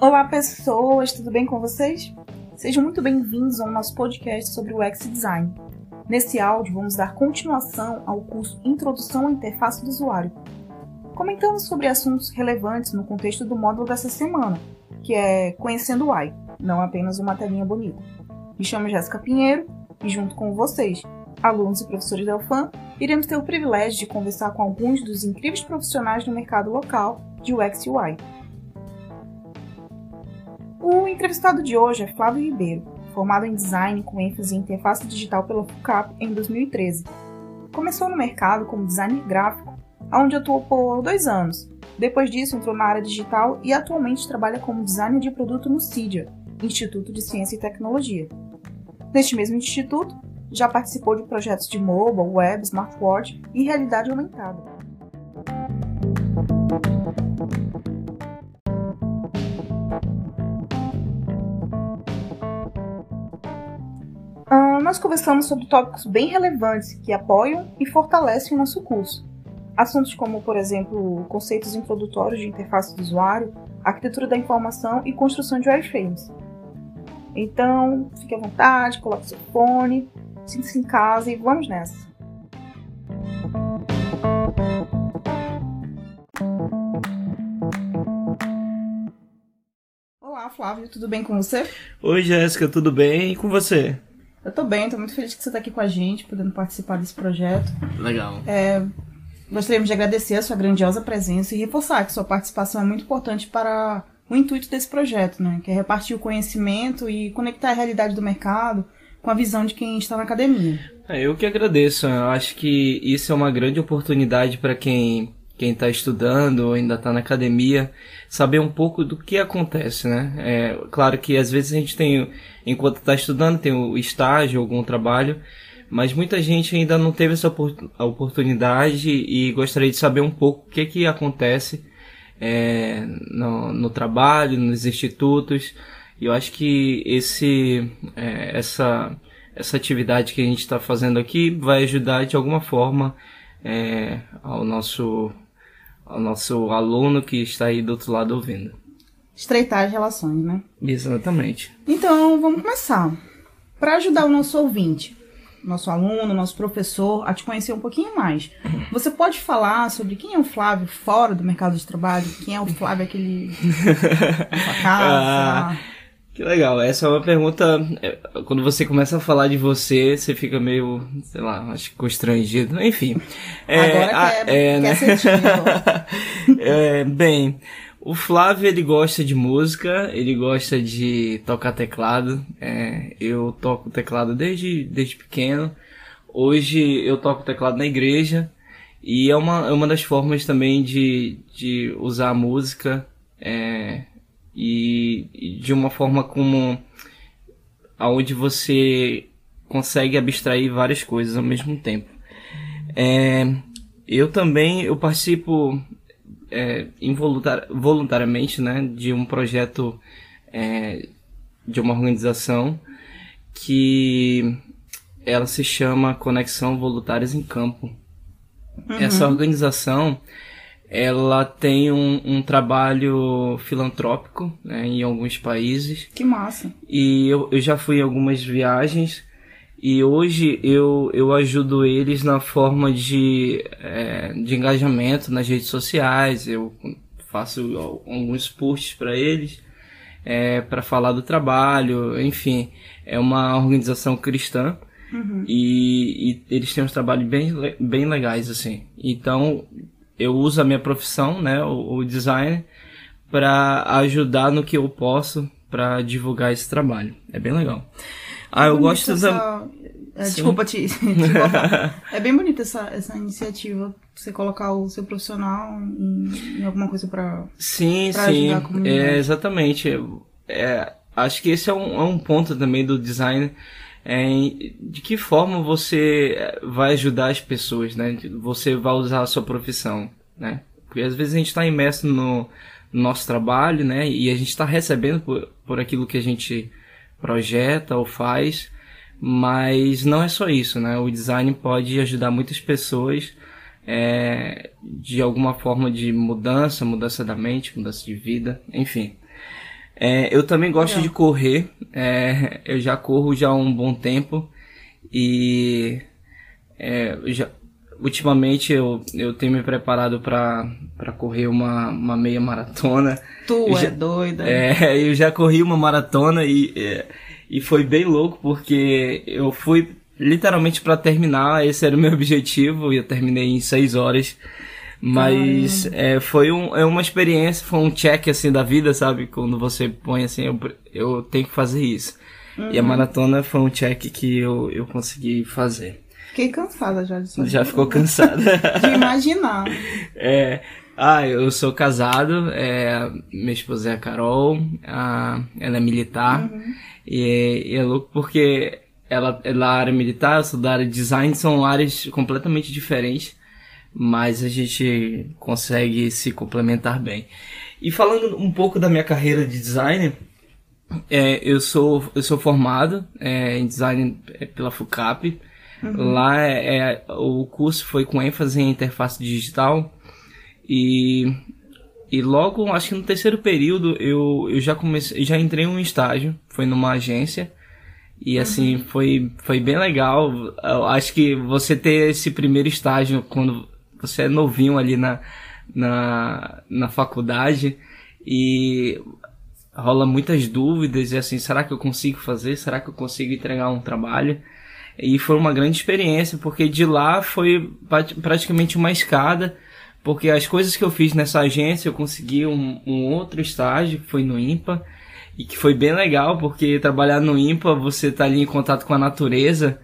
Olá, pessoas, tudo bem com vocês? Sejam muito bem-vindos ao nosso podcast sobre o UX Design. Nesse áudio, vamos dar continuação ao curso Introdução à Interface do Usuário. Comentamos sobre assuntos relevantes no contexto do módulo dessa semana, que é Conhecendo o UI, não apenas uma telinha bonita. Me chamo Jéssica Pinheiro e, junto com vocês, alunos e professores da UFAM, iremos ter o privilégio de conversar com alguns dos incríveis profissionais do mercado local de UX e UI. O entrevistado de hoje é Flávio Ribeiro, formado em design com ênfase em interface digital pela FUCAP em 2013. Começou no mercado como designer gráfico, onde atuou por dois anos. Depois disso, entrou na área digital e atualmente trabalha como designer de produto no CIDIA, Instituto de Ciência e Tecnologia. Neste mesmo instituto, já participou de projetos de mobile, web, smartwatch e realidade aumentada. Uh, nós conversamos sobre tópicos bem relevantes que apoiam e fortalecem o nosso curso. Assuntos como, por exemplo, conceitos introdutórios de interface do usuário, arquitetura da informação e construção de wireframes. Então, fique à vontade, coloque seu fone, sinta-se em casa e vamos nessa! Olá, Flávio, tudo bem com você? Oi, Jéssica, tudo bem? E com você? Eu tô bem, tô muito feliz que você tá aqui com a gente, podendo participar desse projeto. Legal. É, gostaríamos de agradecer a sua grandiosa presença e reforçar que sua participação é muito importante para o intuito desse projeto, né? Que é repartir o conhecimento e conectar a realidade do mercado com a visão de quem está na academia. É, eu que agradeço. Eu acho que isso é uma grande oportunidade para quem quem está estudando ou ainda está na academia, saber um pouco do que acontece, né? É, claro que às vezes a gente tem, enquanto está estudando, tem o estágio, algum trabalho, mas muita gente ainda não teve essa oportunidade e gostaria de saber um pouco o que que acontece é, no, no, trabalho, nos institutos. E eu acho que esse, é, essa, essa atividade que a gente está fazendo aqui vai ajudar de alguma forma é, ao nosso ao nosso aluno que está aí do outro lado ouvindo. Estreitar as relações, né? Exatamente. Então, vamos começar. Para ajudar o nosso ouvinte, nosso aluno, nosso professor a te conhecer um pouquinho mais, você pode falar sobre quem é o Flávio fora do mercado de trabalho? Quem é o Flávio aquele sua casa? Que legal. Essa é uma pergunta. É, quando você começa a falar de você, você fica meio, sei lá, acho que constrangido. Enfim. É, Agora a, quer, é, né? é, bem, o Flávio ele gosta de música, ele gosta de tocar teclado. É, eu toco teclado desde, desde pequeno. Hoje eu toco teclado na igreja. E é uma, é uma das formas também de, de usar a música. É, e, e de uma forma como aonde você consegue abstrair várias coisas ao mesmo tempo. É, eu também eu participo é, involuntar, voluntariamente né, de um projeto é, de uma organização que ela se chama Conexão Voluntários em Campo. Uhum. Essa organização ela tem um, um trabalho filantrópico né, em alguns países. Que massa! E eu, eu já fui em algumas viagens e hoje eu, eu ajudo eles na forma de, é, de engajamento nas redes sociais. Eu faço alguns posts para eles é, para falar do trabalho. Enfim, é uma organização cristã. Uhum. E, e, eles têm uns trabalhos bem, bem legais, assim. Então, eu uso a minha profissão, né, o, o design, para ajudar no que eu posso para divulgar esse trabalho. É bem legal. Ah, eu gosto essa... da. É, desculpa te, te É bem bonita essa, essa iniciativa. Você colocar o seu profissional em, em alguma coisa para Sim, pra sim. É, exatamente. É, acho que esse é um, é um ponto também do design. É, de que forma você vai ajudar as pessoas, né? Você vai usar a sua profissão, né? Porque às vezes a gente está imerso no, no, nosso trabalho, né? E a gente está recebendo por, por aquilo que a gente projeta ou faz, mas não é só isso, né? O design pode ajudar muitas pessoas é, de alguma forma de mudança, mudança da mente, mudança de vida, enfim. É, eu também gosto Legal. de correr. É, eu já corro já há um bom tempo. E é, já, ultimamente eu, eu tenho me preparado para correr uma, uma meia maratona. Tu é já, doida. É, eu já corri uma maratona e, é, e foi bem louco porque eu fui literalmente para terminar, esse era o meu objetivo e eu terminei em seis horas. Mas é, foi um, é uma experiência, foi um check assim da vida, sabe? Quando você põe assim, eu, eu tenho que fazer isso. Uhum. E a uhum. maratona foi um check que eu, eu consegui fazer. Fiquei cansada já disso. Já ficou cansada. De imaginar. É. Ah, eu sou casado, é, minha esposa é a Carol, a, ela é militar, uhum. e, e, é louco porque ela é da área militar, eu sou da área de design, são áreas completamente diferentes, mas a gente consegue se complementar bem. E falando um pouco da minha carreira de designer, é, eu sou eu sou formado é, em design é, pela FUCAP, Uhum. Lá é, é, o curso foi com ênfase em interface digital e, e logo, acho que no terceiro período, eu, eu já comecei, já entrei em um estágio, foi numa agência e assim, uhum. foi, foi bem legal. Eu acho que você ter esse primeiro estágio quando você é novinho ali na, na, na faculdade e rola muitas dúvidas e assim, será que eu consigo fazer? Será que eu consigo entregar um trabalho? E foi uma grande experiência, porque de lá foi praticamente uma escada, porque as coisas que eu fiz nessa agência, eu consegui um, um outro estágio, que foi no IMPA, e que foi bem legal, porque trabalhar no IMPA, você tá ali em contato com a natureza,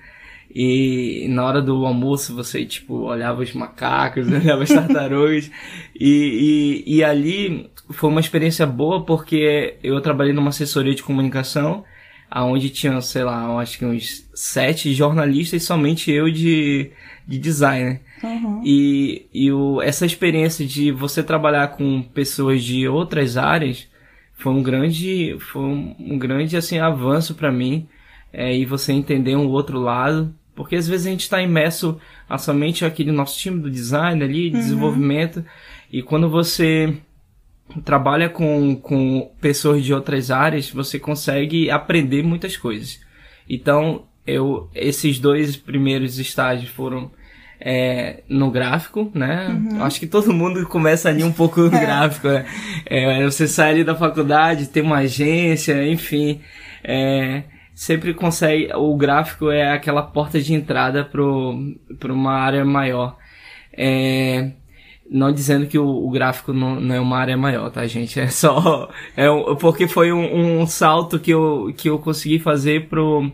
e na hora do almoço você, tipo, olhava os macacos, olhava as tartarugas. e, e, e ali foi uma experiência boa porque eu trabalhei numa assessoria de comunicação aonde tinha, sei lá, acho que uns sete jornalistas e somente eu de, de designer. Uhum. E, e o, essa experiência de você trabalhar com pessoas de outras áreas foi um grande, foi um, um grande assim, avanço para mim. É, e você entender um outro lado. Porque às vezes a gente está imerso a somente aquele nosso time do design ali, uhum. desenvolvimento. E quando você trabalha com, com pessoas de outras áreas, você consegue aprender muitas coisas. Então, eu, esses dois primeiros estágios foram é, no gráfico, né? Uhum. Acho que todo mundo começa ali um pouco no é. gráfico, né? É, você sai ali da faculdade, tem uma agência, enfim. É, sempre consegue. O gráfico é aquela porta de entrada para uma área maior. É, não dizendo que o, o gráfico não, não, é uma área maior, tá, gente? É só. É um, porque foi um, um, salto que eu, que eu consegui fazer pro,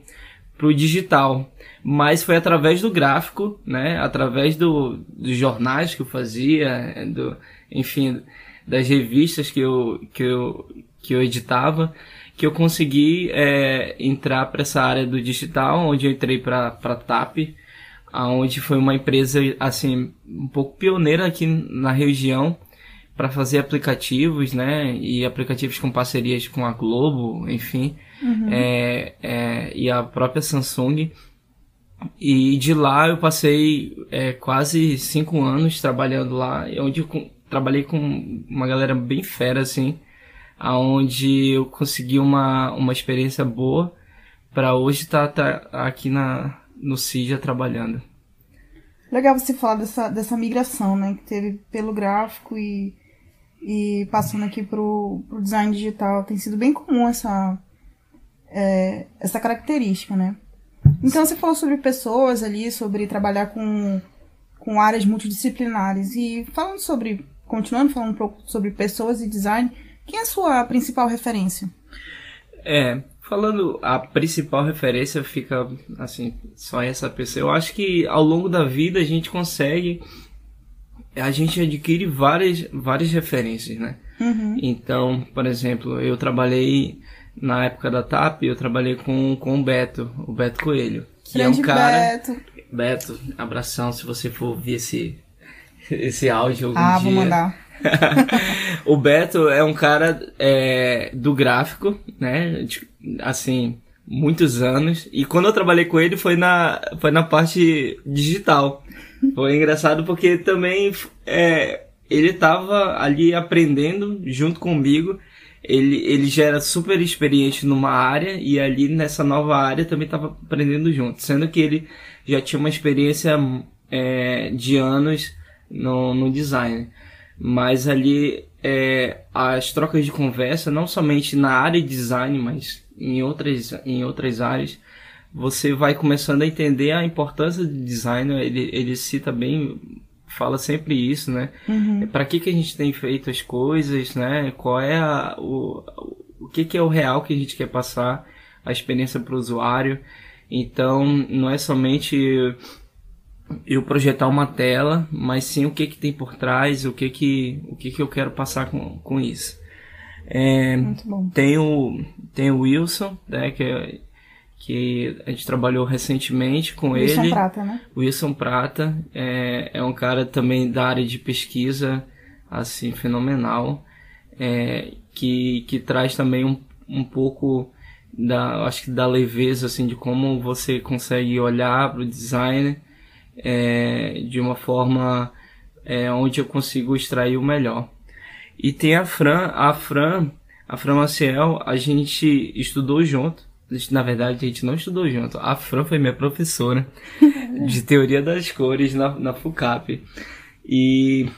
pro digital. Mas foi através do gráfico, né? Através do, dos jornais que eu fazia, do, enfim, das revistas que eu, que eu, que eu editava, que eu consegui é, entrar para essa área do digital, onde eu entrei para TAP aonde foi uma empresa assim um pouco pioneira aqui na região para fazer aplicativos, né? E aplicativos com parcerias com a Globo, enfim, uhum. é, é, e a própria Samsung. E de lá eu passei é, quase cinco anos trabalhando lá, onde eu trabalhei com uma galera bem fera, assim, aonde eu consegui uma, uma experiência boa para hoje estar tá, tá aqui na, no CIJA trabalhando. Legal você falar dessa, dessa migração, né? Que teve pelo gráfico e, e passando aqui pro, pro design digital. Tem sido bem comum essa, é, essa característica, né? Então você falou sobre pessoas ali, sobre trabalhar com, com áreas multidisciplinares. E falando sobre, continuando falando um pouco sobre pessoas e design, quem é a sua principal referência? É, Falando, a principal referência fica assim, só essa pessoa. Eu acho que ao longo da vida a gente consegue, a gente adquire várias, várias referências, né? Uhum. Então, por exemplo, eu trabalhei na época da TAP, eu trabalhei com, com o Beto, o Beto Coelho, que Grande é um cara. Beto. Beto, abração se você for ouvir esse, esse áudio algum ah, dia. vou mandar. o Beto é um cara é, do gráfico, né? Assim, muitos anos. E quando eu trabalhei com ele foi na, foi na parte digital. Foi engraçado porque também é, ele estava ali aprendendo junto comigo. ele, ele já era super experiente numa área e ali nessa nova área também estava aprendendo junto, sendo que ele já tinha uma experiência é, de anos no, no design. Mas ali é, as trocas de conversa, não somente na área de design, mas em outras, em outras áreas, você vai começando a entender a importância do design. Ele, ele cita bem, fala sempre isso, né? Uhum. Para que, que a gente tem feito as coisas, né? Qual é a, o, o que, que é o real que a gente quer passar, a experiência para o usuário. Então, não é somente eu projetar uma tela, mas sim o que que tem por trás, o que que, o que, que eu quero passar com, com isso. É, Muito bom. Tem o, tem o Wilson, né, que, é, que a gente trabalhou recentemente com Wilson ele. Wilson Prata, né? Wilson Prata é, é um cara também da área de pesquisa, assim, fenomenal, é, que, que traz também um, um pouco da, acho que da leveza, assim, de como você consegue olhar para o design é, de uma forma é, onde eu consigo extrair o melhor. E tem a Fran, a Fran, a Fran Maciel, a gente estudou junto. Na verdade, a gente não estudou junto. A Fran foi minha professora de teoria das cores na, na FUCAP. E,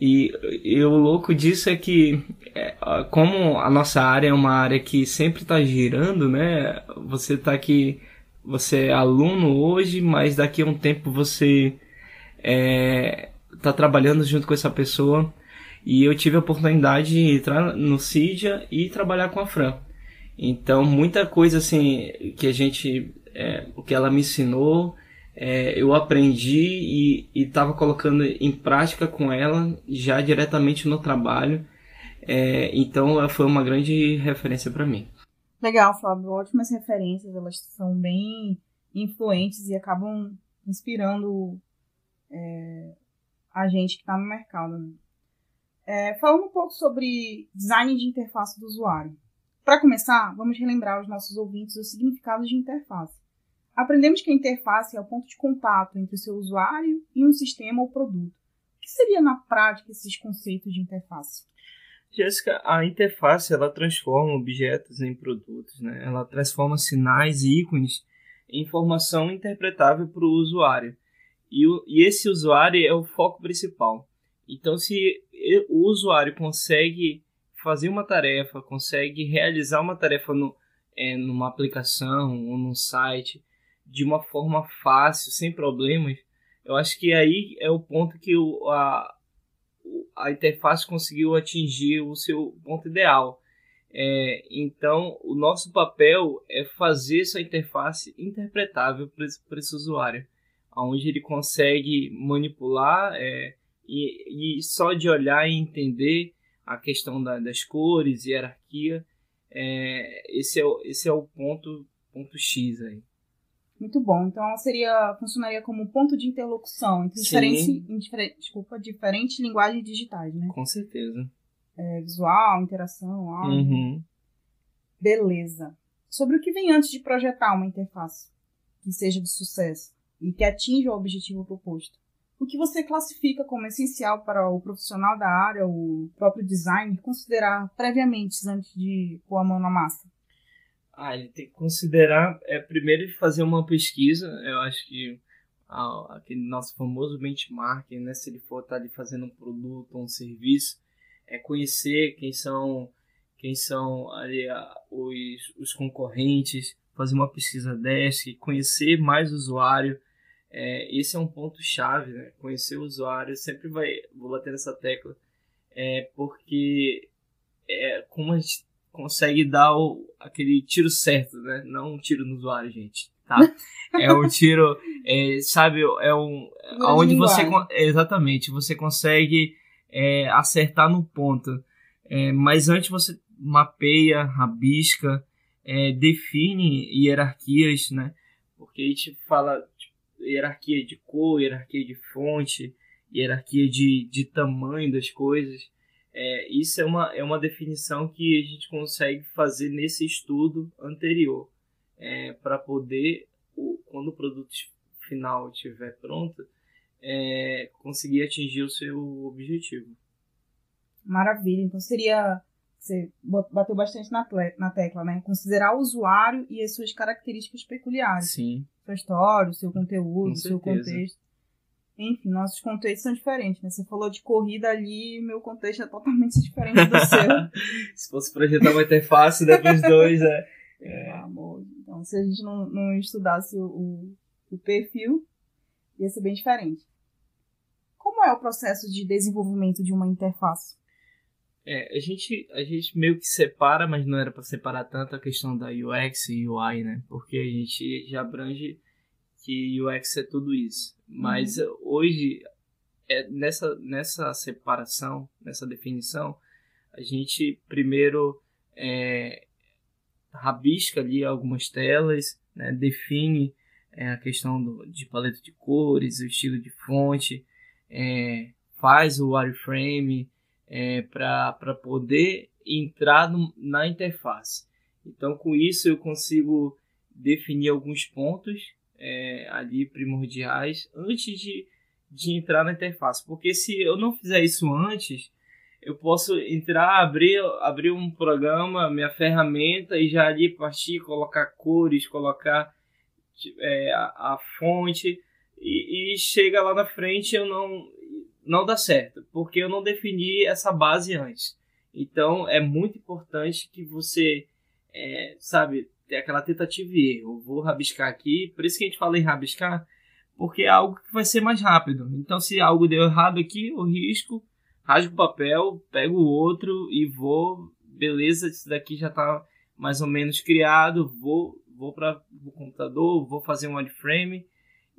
e, e o louco disso é que, é, como a nossa área é uma área que sempre está girando, né? Você está aqui você é aluno hoje, mas daqui a um tempo você está é, tá trabalhando junto com essa pessoa. E eu tive a oportunidade de entrar no CIDIA e trabalhar com a Fran. Então, muita coisa assim que a gente, é, o que ela me ensinou, é, eu aprendi e estava colocando em prática com ela já diretamente no trabalho. É, então, ela foi uma grande referência para mim. Legal, Fábio. Ótimas referências. Elas são bem influentes e acabam inspirando é, a gente que está no mercado. Né? É, falando um pouco sobre design de interface do usuário. Para começar, vamos relembrar aos nossos ouvintes o significado de interface. Aprendemos que a interface é o ponto de contato entre o seu usuário e um sistema ou produto. O que seria na prática esses conceitos de interface? Jéssica, a interface ela transforma objetos em produtos, né? Ela transforma sinais e ícones em informação interpretável para o usuário. E, o, e esse usuário é o foco principal. Então, se o usuário consegue fazer uma tarefa, consegue realizar uma tarefa no, é, numa aplicação ou num site de uma forma fácil, sem problemas, eu acho que aí é o ponto que o, a, a interface conseguiu atingir o seu ponto ideal. É, então, o nosso papel é fazer essa interface interpretável para esse, usuário, onde ele consegue manipular é, e, e, só de olhar e entender a questão da, das cores, hierarquia, é, esse, é, esse é o ponto, ponto X aí. Muito bom. Então seria funcionaria como ponto de interlocução entre diferentes, desculpa, diferentes linguagens digitais, né? Com certeza. É, visual, interação, áudio. Uhum. Beleza. Sobre o que vem antes de projetar uma interface que seja de sucesso e que atinja o objetivo proposto. O que você classifica como essencial para o profissional da área, o próprio designer, considerar previamente antes de pôr a mão na massa? Ah, ele tem que considerar, é, primeiro fazer uma pesquisa, eu acho que ah, aquele nosso famoso benchmarking, né, se ele for estar tá ali fazendo um produto um serviço, é conhecer quem são quem são ali ah, os, os concorrentes, fazer uma pesquisa desk, conhecer mais o usuário, é, esse é um ponto chave, né? Conhecer o usuário sempre vai, vou bater nessa tecla, é, porque é, como a gente consegue dar o, aquele tiro certo, né? Não um tiro no usuário, gente. Tá? É um tiro, é, sabe, é um. onde você. Exatamente, você consegue é, acertar no ponto. É, mas antes você mapeia, rabisca, é, define hierarquias, né? Porque a gente fala tipo, hierarquia de cor, hierarquia de fonte, hierarquia de, de tamanho das coisas. É, isso é uma, é uma definição que a gente consegue fazer nesse estudo anterior, é, para poder, o, quando o produto final estiver pronto, é, conseguir atingir o seu objetivo. Maravilha. Então seria você bateu bastante na, na tecla, né? Considerar o usuário e as suas características peculiares. Sim. Sua história, o seu conteúdo, o seu contexto. Enfim, nossos contextos são diferentes, né? Você falou de corrida ali, meu contexto é totalmente diferente do seu. se fosse projetar uma interface depois dois, é. é. Amor. Então, se a gente não, não estudasse o, o, o perfil, ia ser bem diferente. Como é o processo de desenvolvimento de uma interface? É, a gente, a gente meio que separa, mas não era para separar tanto a questão da UX e UI, né? Porque a gente já abrange que UX é tudo isso. Mas uhum. hoje, é, nessa, nessa separação, nessa definição, a gente primeiro é, rabisca ali algumas telas, né? define é, a questão do, de paleta de cores, o estilo de fonte, é, faz o wireframe, é, para poder entrar no, na interface. Então, com isso, eu consigo definir alguns pontos é, ali primordiais antes de, de entrar na interface. Porque se eu não fizer isso antes, eu posso entrar, abrir, abrir um programa, minha ferramenta e já ali partir, colocar cores, colocar é, a, a, fonte e, e, chega lá na frente eu não não dá certo, porque eu não defini essa base antes. Então é muito importante que você, é, sabe, tenha aquela tentativa e erro. vou rabiscar aqui, por isso que a gente fala em rabiscar, porque é algo que vai ser mais rápido. Então se algo deu errado aqui, eu risco, rasgo o papel, pego o outro e vou, beleza, isso daqui já está mais ou menos criado, vou, vou para o computador, vou fazer um wireframe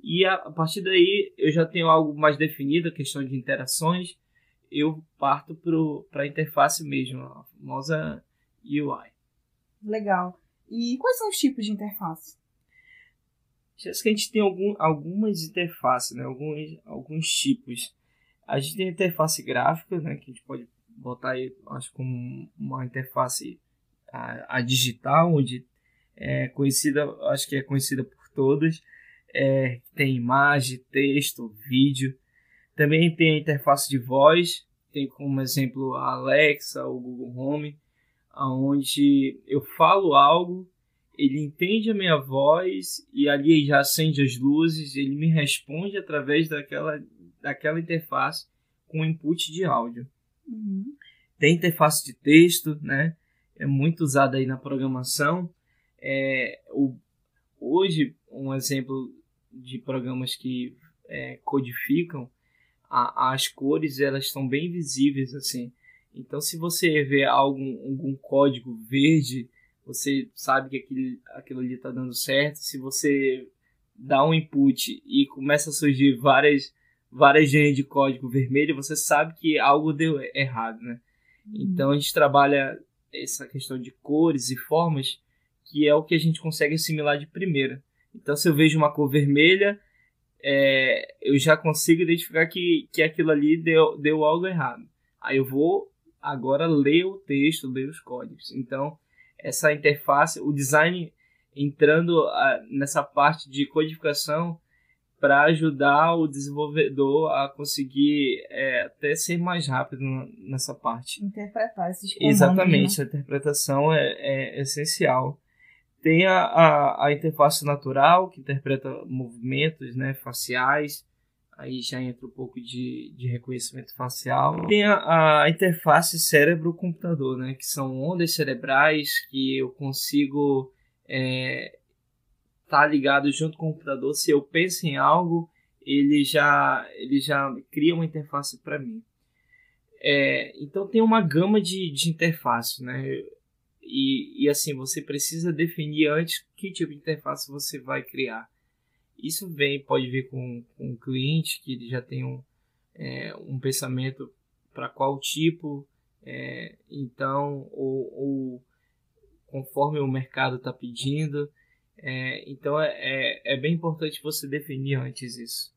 e a, a partir daí eu já tenho algo mais definido, a questão de interações, eu parto para a interface mesmo, a famosa UI. Legal. E quais são os tipos de interface? Acho que a gente tem algum, algumas interfaces, né? alguns, alguns tipos. A gente tem a interface gráfica, né? que a gente pode botar aí, acho, como uma interface a, a digital, onde é conhecida, acho que é conhecida por todas é, tem imagem, texto, vídeo. Também tem a interface de voz, tem como exemplo a Alexa, o Google Home, onde eu falo algo, ele entende a minha voz e ali já acende as luzes, ele me responde através daquela, daquela interface com input de áudio. Uhum. Tem interface de texto, né? É muito usada aí na programação. É, o, hoje, um exemplo de programas que é, codificam, a, as cores elas estão bem visíveis assim. Então, se você vê algum, algum código verde, você sabe que aquilo, aquilo ali está dando certo. Se você dá um input e começa a surgir várias várias linhas de código vermelho, você sabe que algo deu errado, né? Uhum. Então a gente trabalha essa questão de cores e formas, que é o que a gente consegue assimilar de primeira. Então, se eu vejo uma cor vermelha, é, eu já consigo identificar que, que aquilo ali deu, deu algo errado. Aí eu vou agora ler o texto, ler os códigos. Então, essa interface, o design entrando a, nessa parte de codificação para ajudar o desenvolvedor a conseguir é, até ser mais rápido nessa parte. Interpretar esses comandos. Exatamente, né? a interpretação é, é essencial. Tem a, a, a, interface natural, que interpreta movimentos né, faciais, aí já entra um pouco de, de reconhecimento facial. Tem a, a interface cérebro-computador, né, que são ondas cerebrais que eu consigo estar é, tá ligado junto com o computador. Se eu penso em algo, ele já, ele já cria uma interface para mim. É, então tem uma gama de, de interfaces, né? E, e assim, você precisa definir antes que tipo de interface você vai criar. Isso vem, pode vir com, com o cliente que já tem um, é, um pensamento para qual tipo, é, então, ou, ou, conforme o mercado está pedindo. É, então é, é, é bem importante você definir antes isso.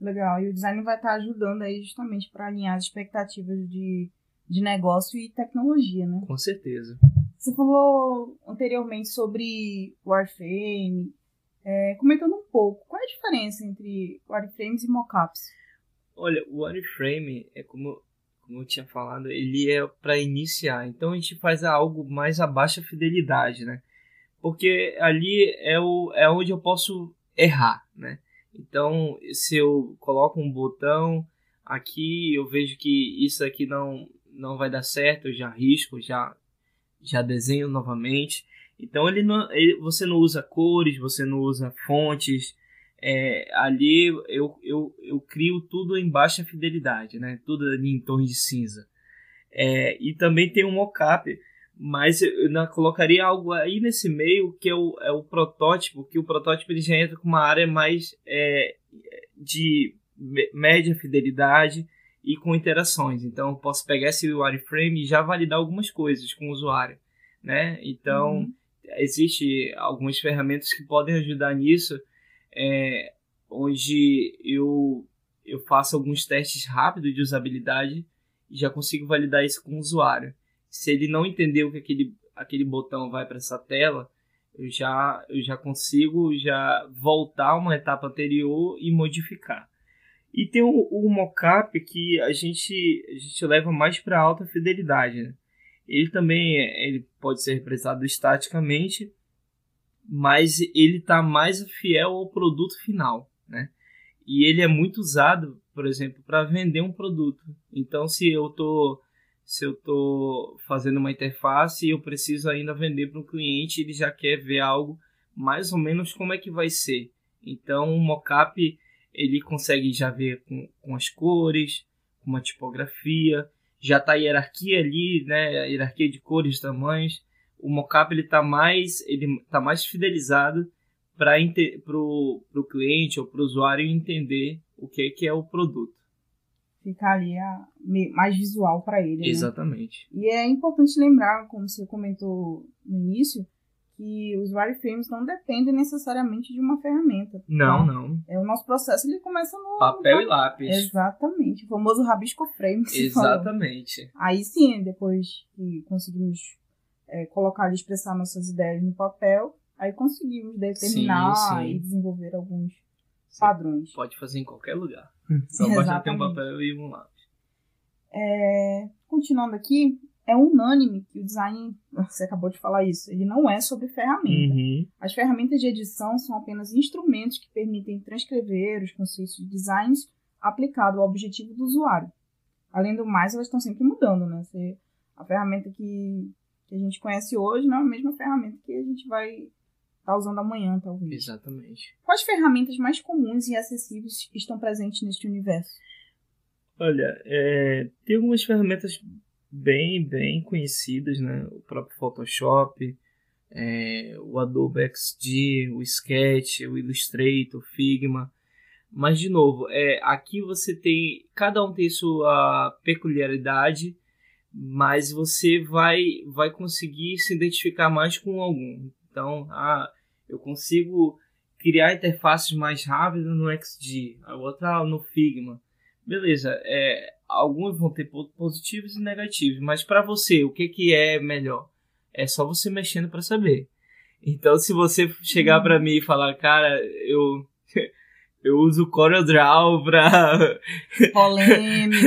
Legal, e o design vai estar tá ajudando aí justamente para alinhar as expectativas de de negócio e tecnologia, né? Com certeza. Você falou anteriormente sobre wireframe, é, comentando um pouco, qual é a diferença entre wireframes e mockups? Olha, o wireframe é como, como eu tinha falado, ele é para iniciar. Então a gente faz algo mais a baixa fidelidade, né? Porque ali é, o, é onde eu posso errar, né? Então, se eu coloco um botão aqui, eu vejo que isso aqui não, não vai dar certo, eu já risco, já, já desenho novamente. Então, ele não, ele, você não usa cores, você não usa fontes, é, ali eu, eu, eu crio tudo em baixa fidelidade, né? Tudo ali em tons de cinza. É, e também tem um mockup, mas eu colocaria algo aí nesse meio que é o, é o protótipo, que o protótipo ele já entra com uma área mais é, de média fidelidade e com interações. Então eu posso pegar esse wireframe e já validar algumas coisas com o usuário, né? Então uhum. Existe algumas ferramentas que podem ajudar nisso é, onde eu, eu faço alguns testes rápidos de usabilidade e já consigo validar isso com o usuário. Se ele não entendeu que aquele, aquele botão vai para essa tela, eu já, eu já consigo já voltar uma etapa anterior e modificar. E tem o, o mockup que a gente, a gente leva mais para alta fidelidade. Né? Ele também ele pode ser representado estaticamente mas ele está mais fiel ao produto final, né? E ele é muito usado, por exemplo, para vender um produto. Então, se eu tô se eu tô fazendo uma interface e eu preciso ainda vender para um cliente, ele já quer ver algo mais ou menos como é que vai ser. Então, o mockup ele consegue já ver com, com as cores, com uma tipografia, já está a hierarquia ali, né, a hierarquia de cores, tamanhos o mockup ele está mais ele tá mais fidelizado para pro, pro cliente ou para o usuário entender o que que é o produto. Ficar ali a, mais visual para ele. Né? Exatamente. Né? E é importante lembrar, como você comentou no início, que os wireframes não dependem necessariamente de uma ferramenta. Não, tá? não. É o nosso processo ele começa no papel no... e lápis. Exatamente, o famoso rabisco frame. Exatamente. Aí sim, depois que conseguimos é, colocar e expressar nossas ideias no papel, aí conseguimos determinar sim, sim. e desenvolver alguns Você padrões. Pode fazer em qualquer lugar. Só basta ter um papel e um lápis. É, continuando aqui, é unânime que o design, você acabou de falar isso, ele não é sobre ferramenta. Uhum. As ferramentas de edição são apenas instrumentos que permitem transcrever os conceitos de designs aplicado ao objetivo do usuário. Além do mais, elas estão sempre mudando, né? Você, a ferramenta que que a gente conhece hoje não é a mesma ferramenta que a gente vai estar tá usando amanhã, talvez. Exatamente. Quais ferramentas mais comuns e acessíveis estão presentes neste universo? Olha, é, tem algumas ferramentas bem, bem conhecidas, né? O próprio Photoshop, é, o Adobe XD, o Sketch, o Illustrator, o Figma. Mas, de novo, é, aqui você tem. Cada um tem sua peculiaridade mas você vai vai conseguir se identificar mais com algum. Então, ah, eu consigo criar interfaces mais rápidas no XD, a outra no Figma. Beleza, é, alguns vão ter pontos positivos e negativos, mas para você, o que, que é melhor? É só você mexendo para saber. Então, se você chegar para mim e falar, cara, eu eu uso CorelDRAW pra. Polêmico.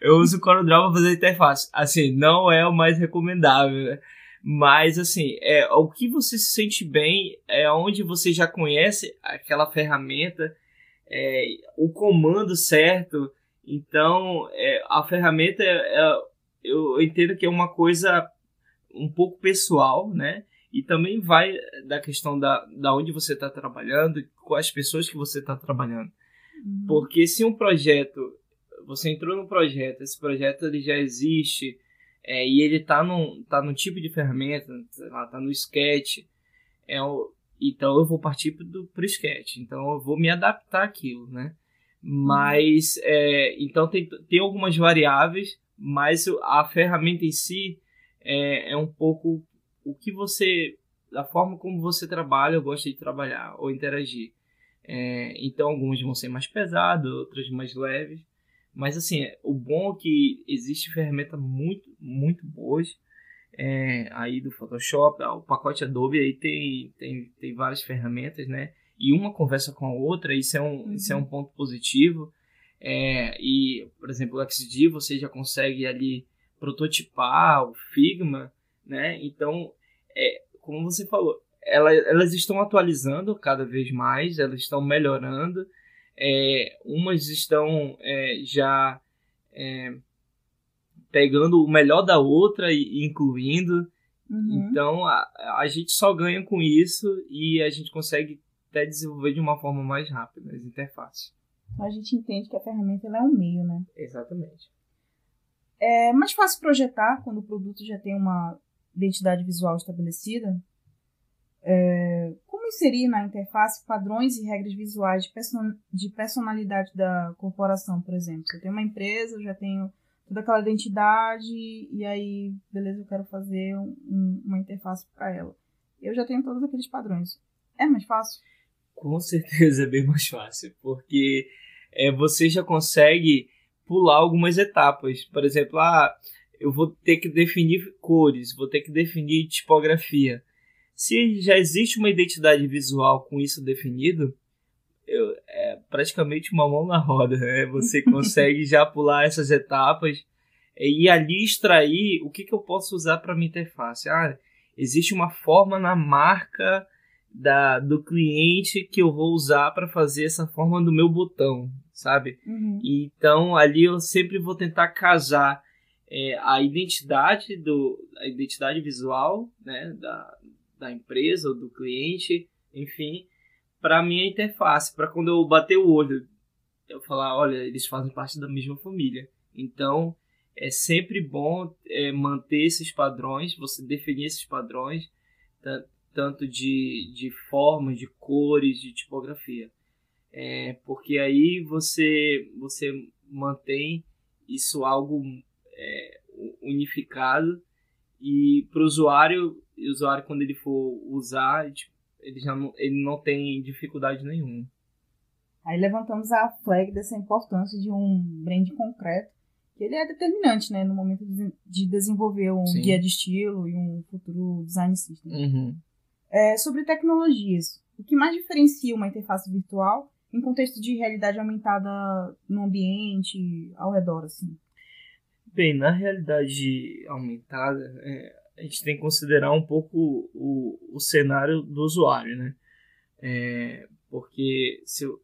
eu uso CorelDRAW pra fazer interface. Assim, não é o mais recomendável, né? Mas, assim, é, o que você se sente bem é onde você já conhece aquela ferramenta, é, o comando certo. Então, é, a ferramenta, é, eu entendo que é uma coisa um pouco pessoal, né? E também vai da questão da, da onde você está trabalhando, com as pessoas que você está trabalhando. Uhum. Porque se um projeto, você entrou num projeto, esse projeto ele já existe, é, e ele está num, tá num tipo de ferramenta, sei lá, tá no sketch, é o, então eu vou partir pro, pro sketch. Então eu vou me adaptar àquilo, né? Mas, é, então tem, tem algumas variáveis, mas a ferramenta em si é, é um pouco o que você, da forma como você trabalha ou gosta de trabalhar ou interagir. É, então, alguns vão ser mais pesados, outros mais leves. Mas, assim, o bom é que existe ferramenta muito, muito boas. É, aí do Photoshop, o pacote Adobe aí tem, tem, tem várias ferramentas, né? E uma conversa com a outra, isso é um, uhum. isso é um ponto positivo. É, e, por exemplo, o XD você já consegue ali prototipar o Figma, né? Então, é, como você falou, ela, elas estão atualizando cada vez mais, elas estão melhorando. É, umas estão é, já é, pegando o melhor da outra e incluindo. Uhum. Então a, a gente só ganha com isso e a gente consegue até desenvolver de uma forma mais rápida as interfaces. Então a gente entende que a ferramenta é um meio, né? Exatamente. É mais fácil projetar quando o produto já tem uma identidade visual estabelecida? É, como inserir na interface padrões e regras visuais de, person de personalidade da corporação, por exemplo? Eu tenho uma empresa, eu já tenho toda aquela identidade, e aí, beleza, eu quero fazer um, uma interface para ela. Eu já tenho todos aqueles padrões. É mais fácil? Com certeza é bem mais fácil, porque é, você já consegue pular algumas etapas. Por exemplo, ah, eu vou ter que definir cores, vou ter que definir tipografia. Se já existe uma identidade visual com isso definido, eu, é praticamente uma mão na roda. Né? Você consegue já pular essas etapas e ali extrair o que, que eu posso usar para minha interface. Ah, existe uma forma na marca da, do cliente que eu vou usar para fazer essa forma do meu botão, sabe? Uhum. Então ali eu sempre vou tentar casar é, a identidade do a identidade visual, né, da, da empresa ou do cliente, enfim, para minha interface, para quando eu bater o olho, eu falar, olha, eles fazem parte da mesma família. Então, é sempre bom é, manter esses padrões, você definir esses padrões, tanto de, de formas, de cores, de tipografia. É, porque aí você, você mantém isso algo é, unificado e para o usuário usuário, quando ele for usar, tipo, ele já não, ele não tem dificuldade nenhuma. Aí levantamos a flag dessa importância de um brand concreto, que ele é determinante, né, no momento de desenvolver um Sim. guia de estilo e um futuro design system. Uhum. É, sobre tecnologias, o que mais diferencia uma interface virtual em contexto de realidade aumentada no ambiente ao redor, assim? Bem, na realidade aumentada, é, a gente tem que considerar um pouco o, o cenário do usuário, né? É, porque se eu,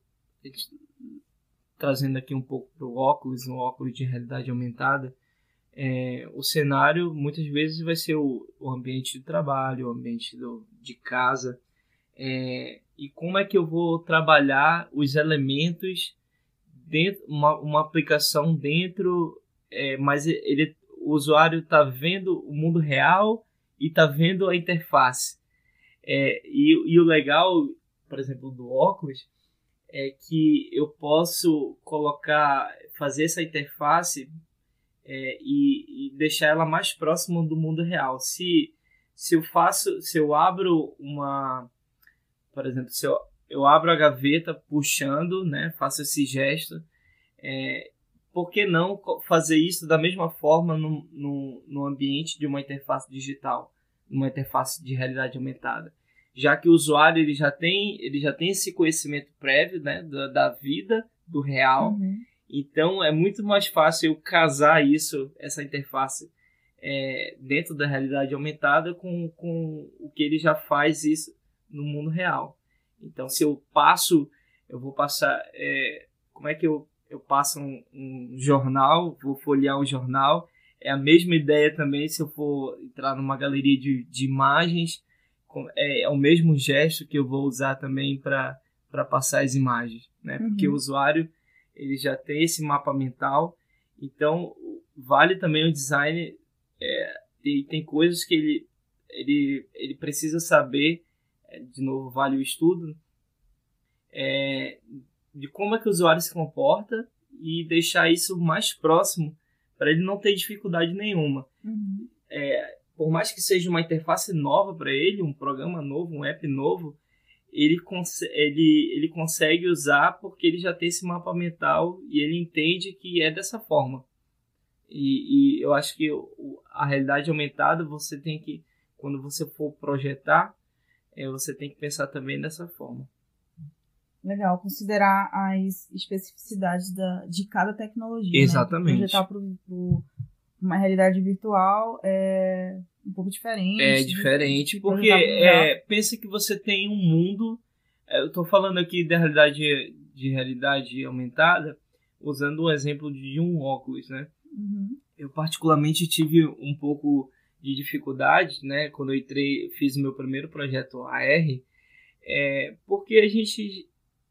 trazendo aqui um pouco para o óculos, um óculos de realidade aumentada, é, o cenário muitas vezes vai ser o, o ambiente de trabalho, o ambiente do, de casa, é, e como é que eu vou trabalhar os elementos dentro uma, uma aplicação dentro, é, mas ele o usuário está vendo o mundo real e está vendo a interface. É, e, e o legal, por exemplo, do óculos é que eu posso colocar, fazer essa interface é, e, e, deixar ela mais próxima do mundo real. Se, se eu faço, se eu abro uma, por exemplo, se eu, eu abro a gaveta puxando, né, faço esse gesto, é, por que não fazer isso da mesma forma no, no, no ambiente de uma interface digital, numa interface de realidade aumentada? Já que o usuário ele já tem, ele já tem esse conhecimento prévio né, da, da vida, do real, uhum. então é muito mais fácil eu casar isso, essa interface, é, dentro da realidade aumentada com, com o que ele já faz isso no mundo real. Então, se eu passo, eu vou passar. É, como é que eu eu passo um, um, jornal, vou folhear um jornal. É a mesma ideia também se eu for entrar numa galeria de, de imagens. É, é, o mesmo gesto que eu vou usar também para passar as imagens, né? Uhum. Porque o usuário ele já tem esse mapa mental, então vale também o design. É, tem, tem coisas que ele, ele, ele precisa saber, é, de novo, vale o estudo, é, de como é que o usuário se comporta e deixar isso mais próximo para ele não ter dificuldade nenhuma. Uhum. É, por mais que seja uma interface nova para ele, um programa novo, um app novo, ele, ele, ele consegue usar porque ele já tem esse mapa mental e ele entende que é dessa forma. E, e eu acho que a realidade aumentada você tem que, quando você for projetar, é, você tem que pensar também dessa forma. Legal, considerar as especificidades da, de cada tecnologia. né? Exatamente. Projetar para uma realidade virtual é um pouco diferente. É de- diferente, de porque projetar pro é, pensa que você tem um mundo. é, Eu tô falando aqui da realidade de realidade aumentada, usando o exemplo de um óculos, né? Uhum. Eu particularmente tive um pouco de dificuldade, né, quando eu entrei, fiz o meu primeiro projeto AR, é, porque a gente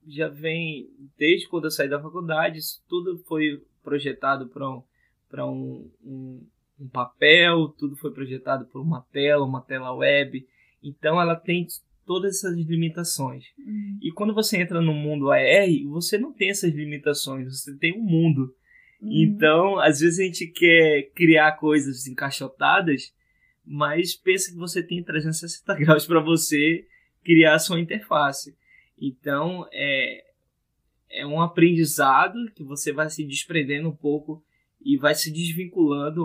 já vem desde quando eu saí da faculdade, isso tudo foi projetado para um, para um, um, um papel, tudo foi projetado por uma tela, uma tela web, então ela tem todas essas limitações. Uhum. E quando você entra no mundo AR, você não tem essas limitações, você tem um mundo. Uhum. Então, às vezes a gente quer criar coisas encaixotadas, mas pensa que você tem 360 graus para você criar a sua interface. Então, é, é um aprendizado que você vai se desprendendo um pouco e vai se desvinculando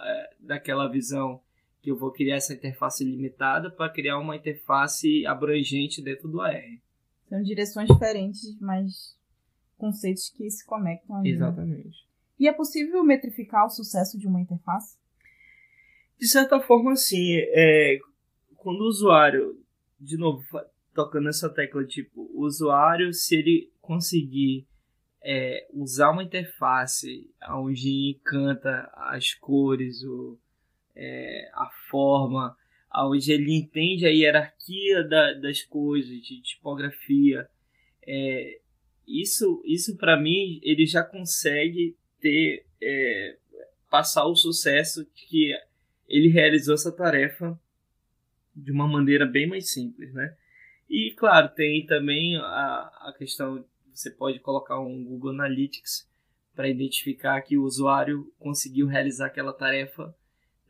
é, daquela visão que eu vou criar essa interface limitada para criar uma interface abrangente dentro do AR. São direções diferentes, mas conceitos que se conectam ali. né? Exatamente. E é possível metrificar o sucesso de uma interface? De certa forma, sim. É, quando o usuário, de novo, tocando essa tecla, tipo, o usuário, se ele conseguir é, usar uma interface onde encanta as cores, o, é, a forma, onde ele entende a hierarquia da- das coisas, de tipografia, é, isso, isso para mim, ele já consegue ter, é, passar o sucesso que ele realizou essa tarefa de uma maneira bem mais simples, né? E claro, tem também a, a questão, você pode colocar um Google Analytics para identificar que o usuário conseguiu realizar aquela tarefa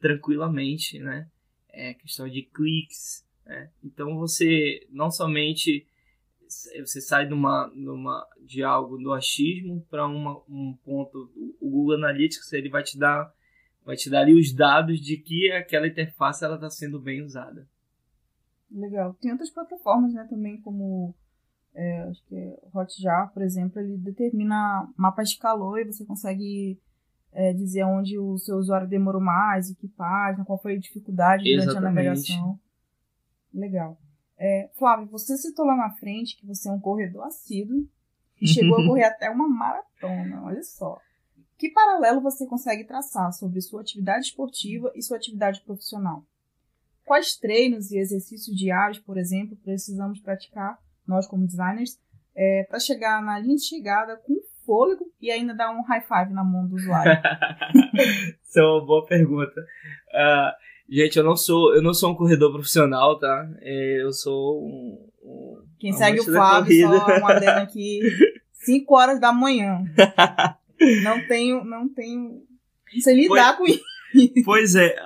tranquilamente, né? É questão de cliques, né? Então você não somente você sai de uma, numa, de algo do achismo para um ponto. O Google Analytics ele vai te dar vai te dar ali os dados de que aquela interface ela está sendo bem usada. Legal. Tem outras plataformas, né, também, como é, acho que é Hotjar, por exemplo, ele determina mapas de calor e você consegue é, dizer onde o seu usuário demorou mais, em que página, qual foi a dificuldade durante Exatamente. a navegação. Legal. É, Flávio, você citou lá na frente que você é um corredor assíduo e chegou a correr até uma maratona, olha só. Que paralelo você consegue traçar sobre sua atividade esportiva e sua atividade profissional? Quais treinos e exercícios diários, por exemplo, precisamos praticar, nós como designers, para chegar na linha de chegada com fôlego e ainda dar um high five na mão do usuário? Isso é uma boa pergunta. Ah, gente, eu não sou eu não sou um corredor profissional, tá? É, Eu sou um, um Quem segue o corrida. só um adendo aqui, 5 horas da manhã. Não tenho, não tenho, não sei lidar com isso. Pois é,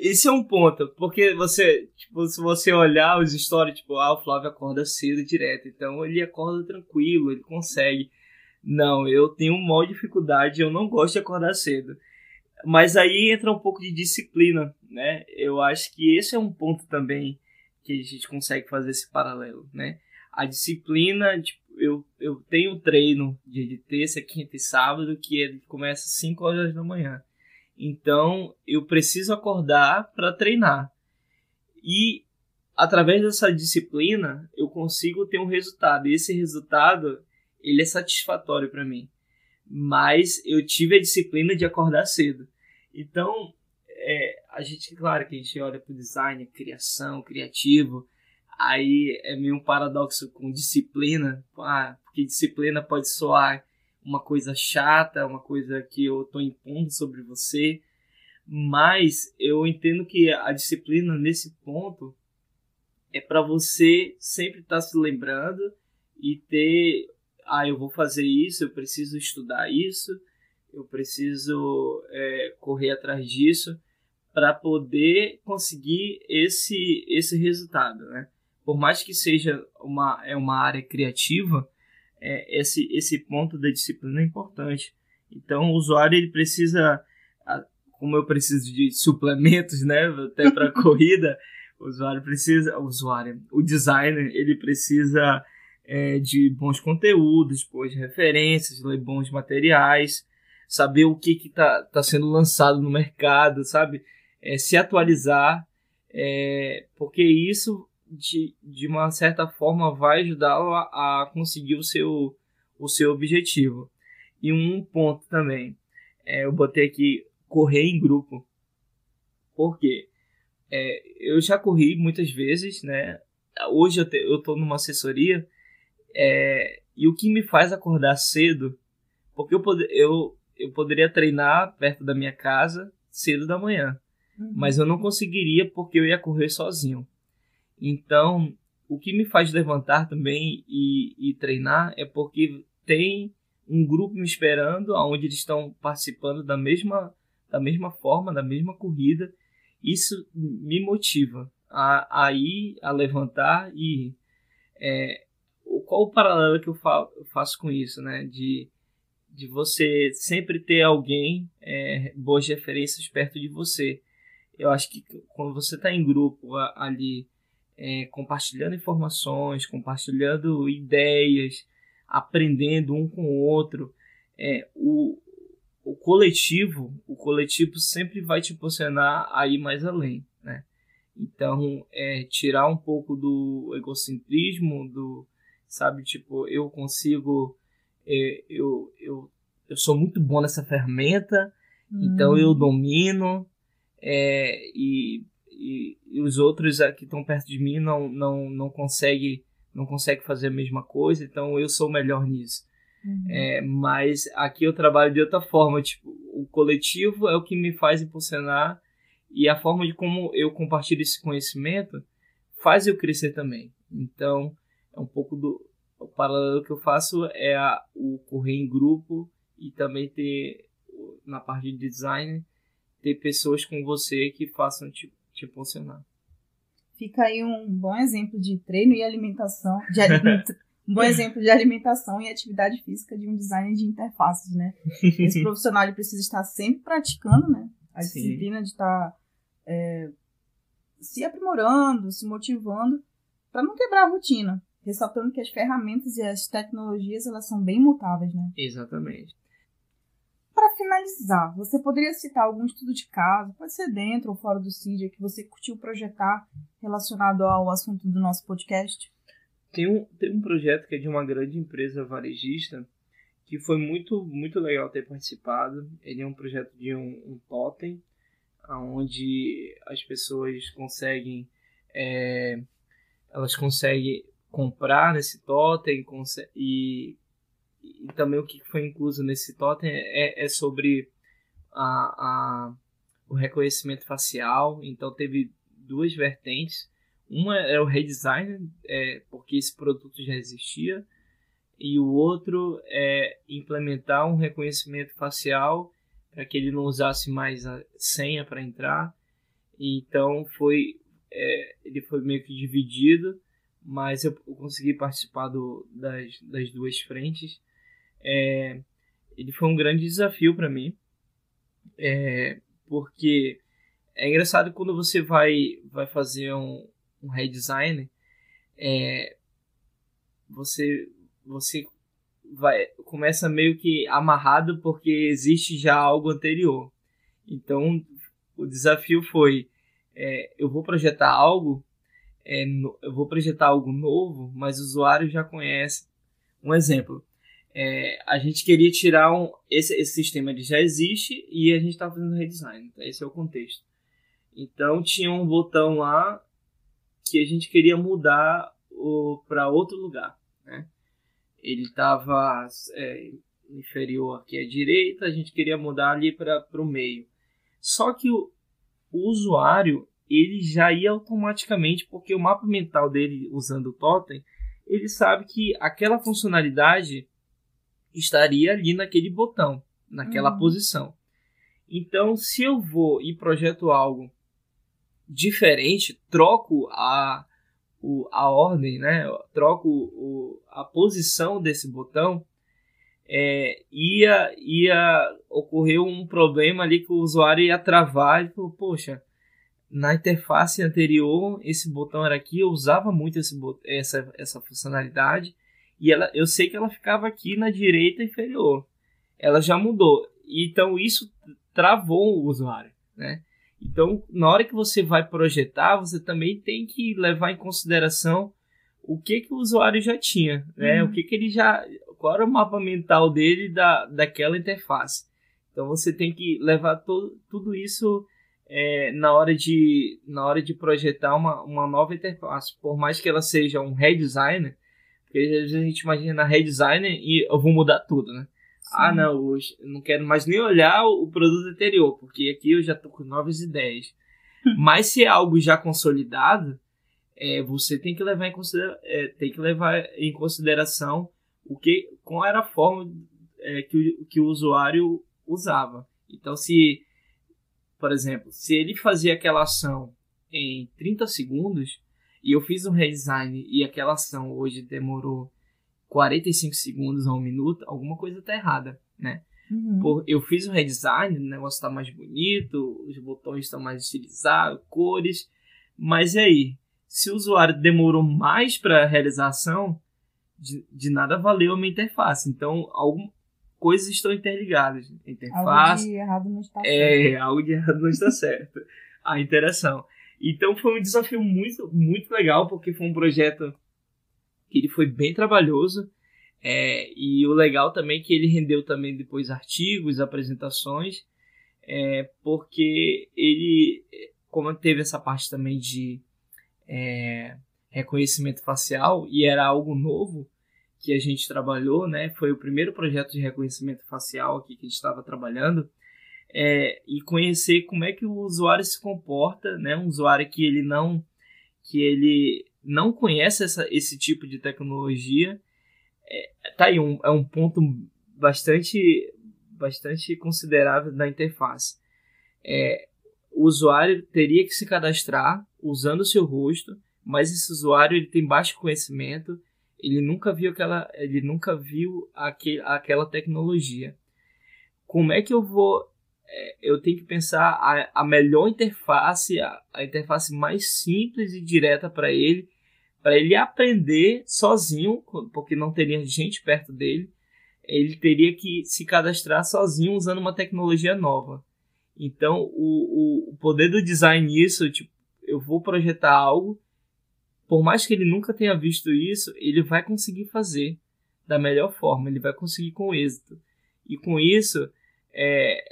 esse é um ponto, porque você, tipo, se você olhar os stories, tipo, ah, o Flávio acorda cedo direto, então ele acorda tranquilo, ele consegue. Não, eu tenho uma dificuldade, eu não gosto de acordar cedo. Mas aí entra um pouco de disciplina, né? Eu acho que esse é um ponto também que a gente consegue fazer esse paralelo, né? A disciplina, tipo, eu, eu tenho treino de, de terça, quinta e sábado que ele começa às 5 horas da manhã. Então, eu preciso acordar para treinar. E através dessa disciplina, eu consigo ter um resultado. E esse resultado, ele é satisfatório para mim. Mas eu tive a disciplina de acordar cedo. Então, é, a gente, claro que a gente olha para o design, criação, criativo, aí é meio um paradoxo com disciplina, ah, porque disciplina pode soar uma coisa chata, uma coisa que eu estou impondo sobre você, mas eu entendo que a disciplina nesse ponto é para você sempre estar se lembrando e ter, ah, eu vou fazer isso, eu preciso estudar isso, eu preciso é, correr atrás disso para poder conseguir esse esse resultado, né? Por mais que seja uma é uma área criativa, é, esse esse ponto da disciplina é importante. Então o usuário ele precisa, como eu preciso de suplementos, né, até para corrida, o usuário precisa, o usuário, o designer ele precisa é, de bons conteúdos, de referências, bons materiais, saber o que está tá sendo lançado no mercado, sabe? É, se atualizar, é, porque isso, de, de uma certa forma, vai ajudá-lo a, a, conseguir o seu, o seu objetivo. E um ponto também, é, eu botei aqui correr em grupo. Por quê? É, eu já corri muitas vezes, né? Hoje eu, te, eu tô numa assessoria é, e o que me faz acordar cedo, porque eu, pod eu, eu poderia treinar perto da minha casa cedo da manhã, uhum. mas eu não conseguiria porque eu ia correr sozinho. Então, o que me faz levantar também e, e treinar é porque tem um grupo me esperando, onde eles estão participando da mesma, da mesma forma, da mesma corrida, isso me motiva a, a ir, a levantar e é, qual o paralelo que eu, fa eu, faço com isso, né? De, de você sempre ter alguém, é, boas referências perto de você. Eu acho que quando você está em grupo ali, é, compartilhando informações, compartilhando ideias, aprendendo um com o outro, é, o, o coletivo, o coletivo sempre vai te posicionar a ir mais além, né? Então, é tirar um pouco do egocentrismo, do, sabe, tipo, eu consigo, é, eu, eu, eu sou muito bom nessa ferramenta, hum. então eu domino, é, e, e, e, os outros que estão perto de mim não, não, não conseguem não consegue fazer a mesma coisa, então eu sou melhor nisso. Uhum. É, mas aqui eu trabalho de outra forma, tipo, o coletivo é o que me faz impulsionar e a forma de como eu compartilho esse conhecimento faz eu crescer também. Então, é um pouco do o paralelo que eu faço é a, o correr em grupo e também ter na parte de design ter pessoas com você que façam te, te impulsionar. Fica aí um bom exemplo de treino e alimentação, de um bom exemplo de alimentação e atividade física de um designer de interfaces, né? Esse profissional ele precisa estar sempre praticando, né? A Sim. disciplina de estar é, se aprimorando, se motivando para não quebrar a rotina, ressaltando que as ferramentas e as tecnologias elas são bem mutáveis, né? Exatamente. Finalizar, você poderia citar algum estudo de caso, pode ser dentro ou fora do CID, que você curtiu projetar relacionado ao assunto do nosso podcast? Tem um, tem um projeto que é de uma grande empresa varejista que foi muito, muito legal ter participado. Ele é um projeto de um, um totem, onde as pessoas conseguem é, elas conseguem comprar nesse totem e, e também o que foi incluso nesse totem é, é sobre a, a, o reconhecimento facial. Então teve duas vertentes. Uma é o redesign, é, porque esse produto já existia, e o outro é implementar um reconhecimento facial para que ele não usasse mais a senha para entrar. Então foi é, ele foi meio que dividido, mas eu, consegui participar do, das, das duas frentes. É, ele foi um grande desafio para mim, é, porque é engraçado quando você vai, vai fazer um, um redesign, é, você, você vai, começa meio que amarrado porque existe já algo anterior. Então, o desafio foi, é, eu vou projetar algo, é, no, eu vou projetar algo novo, mas o usuário já conhece. Um exemplo, é, a gente queria tirar um, esse, esse sistema ele já existe e a gente estava fazendo redesign. Então esse é o contexto. Então tinha um botão lá que a gente queria mudar para outro lugar. Né? Ele estava é, inferior aqui à direita, a gente queria mudar ali para o meio. Só que o, o usuário ele já ia automaticamente, porque o mapa mental dele usando o totem, ele sabe que aquela funcionalidade estaria ali naquele botão, naquela uhum. posição. Então, se eu vou e projeto algo diferente, troco a, o, a ordem, né? troco o, a posição desse botão, é, ia, ia ocorrer um problema ali que o usuário ia travar e falou, poxa, na interface anterior esse botão era aqui, eu usava muito esse, essa, essa funcionalidade E ela, eu sei que ela ficava aqui na direita inferior. Ela já mudou. Então isso travou o usuário, né? Então, na hora que você vai projetar, você também tem que levar em consideração o que que o usuário já tinha, né? Uhum. O que que ele já, qual era o mapa mental dele da, daquela interface. Então você tem que levar todo, tudo isso é, na hora de na hora de projetar uma, uma nova interface, por mais que ela seja um redesigner, porque às vezes a gente imagina redesigner e eu vou mudar tudo, né? Ah, não, eu não quero mais nem olhar o produto anterior, porque aqui eu já tô com novas ideias. Mas se é algo já consolidado, é, você tem que levar em, considera é, tem que levar em consideração o que, qual era a forma é, que, o, que o usuário usava. Então, se, por exemplo, se ele fazia aquela ação em 30 segundos e eu fiz um redesign e aquela ação hoje demorou 45 segundos a um minuto, alguma coisa está errada, né? Uhum. Por, eu fiz um redesign, o negócio está mais bonito, os botões estão mais estilizados, cores, mas e aí? Se o usuário demorou mais para a realização, de, de, nada valeu a minha interface. Então, algum, coisas estão interligadas. Interface. Algo de errado não está é, certo. algo de errado não está certo. A interação. Então, foi um desafio muito, muito legal, porque foi um projeto que ele foi bem trabalhoso. É, e o legal também é que ele rendeu também depois artigos, apresentações, é, porque ele, como teve essa parte também de é, reconhecimento facial e era algo novo que a gente trabalhou, né? Foi o primeiro projeto de reconhecimento facial aqui que a gente estava trabalhando. É, e conhecer como é que o usuário se comporta, né? Um usuário que ele não que ele não conhece essa, esse tipo de tecnologia, é, tá aí um, é um ponto bastante, bastante considerável da interface. É, o usuário teria que se cadastrar usando o seu rosto, mas esse usuário ele tem baixo conhecimento, ele nunca viu aquela, ele nunca viu aquele, aquela tecnologia. Como é que eu vou eu tenho que pensar a, a melhor interface, a, a, interface mais simples e direta para ele, para ele aprender sozinho, porque não teria gente perto dele. Ele teria que se cadastrar sozinho usando uma tecnologia nova. Então, o, o, o poder do design nisso, tipo, eu vou projetar algo, por mais que ele nunca tenha visto isso, ele vai conseguir fazer da melhor forma, ele vai conseguir com êxito. E com isso, é,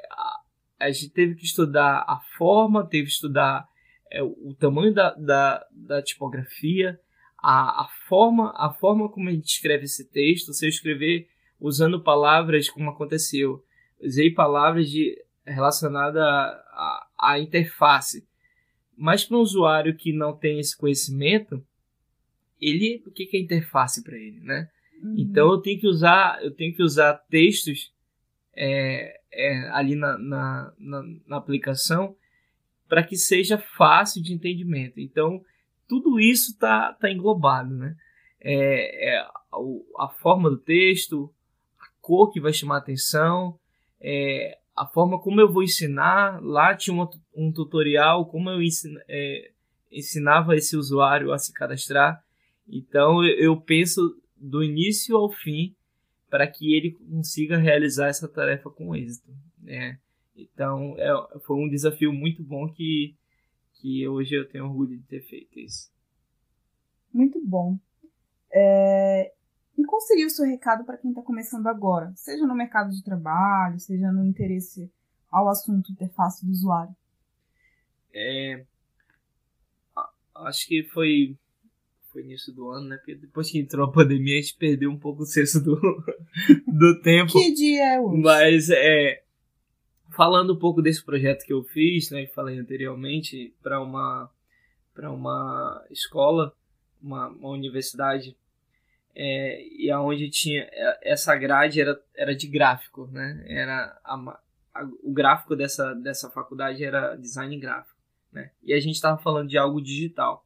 a gente teve que estudar a forma, teve que estudar é, o tamanho da, da, da tipografia, a, a, forma, a forma como a gente escreve esse texto. Se eu escrever usando palavras como aconteceu, usei palavras de relacionada à, à interface. Mas para um usuário que não tem esse conhecimento, ele, o que é interface para ele, né? Uhum. Então eu tenho que usar, eu tenho que usar textos é, é, ali na, na, na, na aplicação para que seja fácil de entendimento. Então, tudo isso está tá englobado, né? É, é a, forma do texto, a cor que vai chamar atenção, é, a forma como eu vou ensinar. Lá tinha uma, um tutorial como eu ensina, é, ensinava esse usuário a se cadastrar. Então eu, eu penso do início ao fim para que ele consiga realizar essa tarefa com êxito. Né? Então, é, foi um desafio muito bom que, que hoje eu tenho orgulho de ter feito isso. Muito bom. É... E qual seria o seu recado para quem está começando agora, seja no mercado de trabalho, seja no interesse ao assunto interface do usuário? É... Acho que foi foi início do ano, né? Porque depois que entrou a pandemia, a gente perdeu um pouco o senso do, do tempo. que dia é hoje? Mas, é, falando um pouco desse projeto que eu fiz, né? Falei anteriormente, para uma, para uma escola, uma, uma universidade, é, e aonde tinha é, essa grade era, era de gráfico, né? Era a, a, o gráfico dessa, dessa faculdade era design gráfico, né? E a gente estava falando de algo digital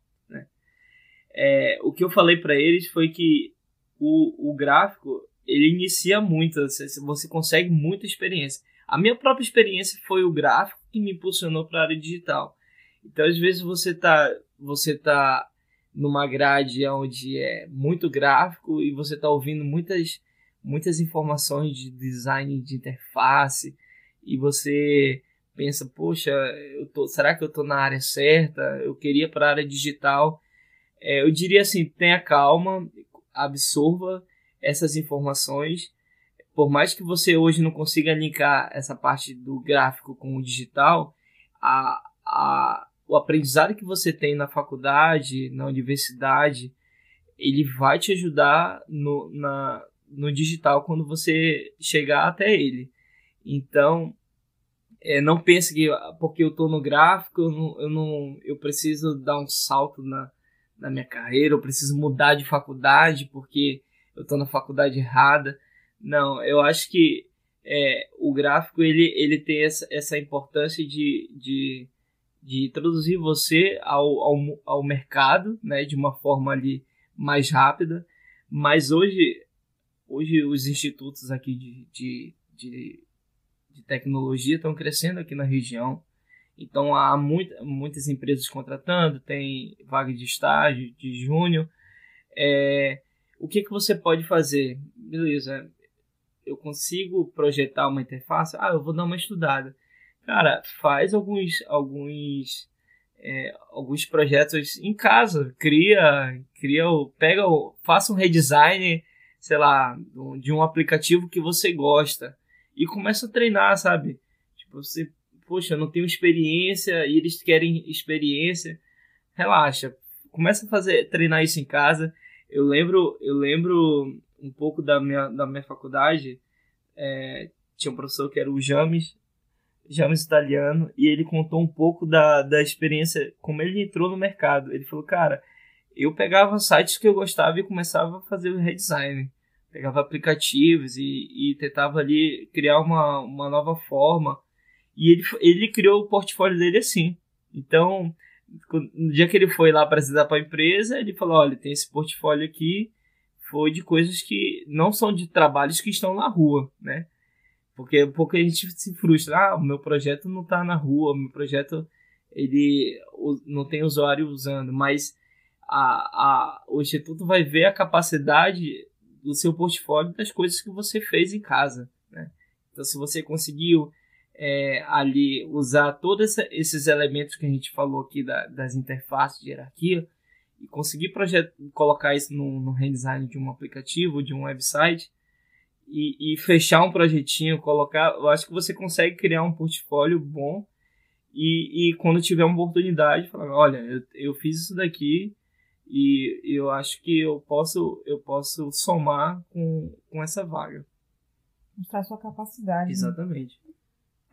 é, o que eu falei para eles foi que o, o gráfico ele inicia muito, você, você consegue muita experiência. A minha própria experiência foi o gráfico que me impulsionou para a área digital. Então, às vezes você tá, você tá numa grade onde é muito gráfico e você está ouvindo muitas, muitas informações de design de interface e você pensa, poxa, eu tô, será que eu estou na área certa? Eu queria para a área digital. É, eu diria assim, tenha calma, absorva essas informações. Por mais que você hoje não consiga linkar essa parte do gráfico com o digital, a, a, o aprendizado que você tem na faculdade, na universidade, ele vai te ajudar no, na, no digital quando você chegar até ele. Então, é, não pense que ah, porque eu estou no gráfico, eu, não, eu, não, eu preciso dar um salto na, minha carreira, eu preciso mudar de faculdade porque eu estou na faculdade errada. Não, eu acho que é, o gráfico ele, ele tem essa, essa importância de, de, de introduzir você ao, ao, ao mercado né, de uma forma ali mais rápida. Mas hoje, hoje os institutos aqui de, de, de, de tecnologia estão crescendo aqui na região. Então há muita, muitas empresas contratando, tem vaga de estágio, de júnior. É, o que, que você pode fazer? Beleza, eu consigo projetar uma interface? Ah, eu vou dar uma estudada. Cara, faz alguns alguns é, alguns projetos em casa, cria, cria, pega, faça um redesign, sei lá, de um aplicativo que você gosta e começa a treinar, sabe? Tipo, você, poxa, eu não tenho experiência e eles querem experiência. Relaxa, começa a fazer treinar isso em casa. Eu lembro, eu lembro um pouco da minha, da minha faculdade, é, tinha um professor que era o James, James italiano, e ele contou um pouco da, da experiência, como ele entrou no mercado. Ele falou, cara, eu pegava sites que eu gostava e começava a fazer o redesign. Pegava aplicativos e, e tentava ali criar uma, uma nova forma. E ele, ele criou o portfólio dele assim. Então, no dia que ele foi lá apresentar para a empresa, ele falou: olha, tem esse portfólio aqui, foi de coisas que não são de trabalhos que estão na rua, né? Porque porque a gente se frustra, ah, o meu projeto não está na rua, o meu projeto ele não tem usuário usando, mas a, a, o instituto vai ver a capacidade do seu portfólio das coisas que você fez em casa, né? Então, se você conseguiu é, ali usar todos esses elementos que a gente falou aqui da, das interfaces de hierarquia e conseguir colocar isso no, no redesign de um aplicativo, de um website e, e, fechar um projetinho, colocar, eu acho que você consegue criar um portfólio bom e, e quando tiver uma oportunidade, falar, olha, eu, eu fiz isso daqui e eu acho que eu posso eu posso somar com, com essa vaga. Mostrar sua capacidade. Né? Exatamente.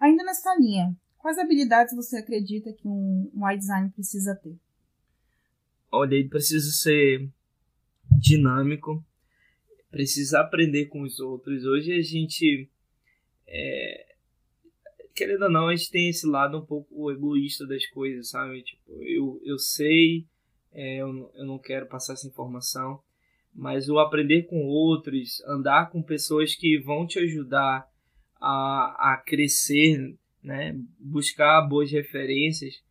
Ainda nessa linha, quais habilidades você acredita que um, um design precisa ter? Olha, ele precisa ser dinâmico, precisa aprender com os outros. Hoje a gente, é, querendo ou não, a gente tem esse lado um pouco egoísta das coisas, sabe? Tipo, eu, eu sei, é, eu, eu não quero passar essa informação, mas o aprender com outros, andar com pessoas que vão te ajudar a, a crescer, né? buscar boas referências,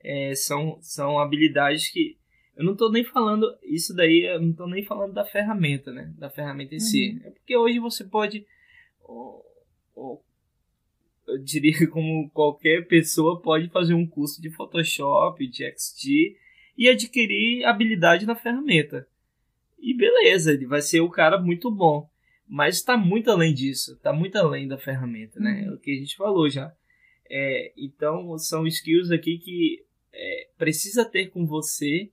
é, são, são habilidades que eu não estou nem falando isso daí, eu não estou nem falando da ferramenta, né? Da ferramenta em uhum. si. É porque hoje você pode, eu diria como qualquer pessoa pode fazer um curso de Photoshop, de XD e adquirir habilidade na ferramenta. E beleza, ele vai ser o cara muito bom. Mas está muito além disso, está muito além da ferramenta, né? Uhum. É o que a gente falou já. É, então, são skills aqui que é, precisa ter com você,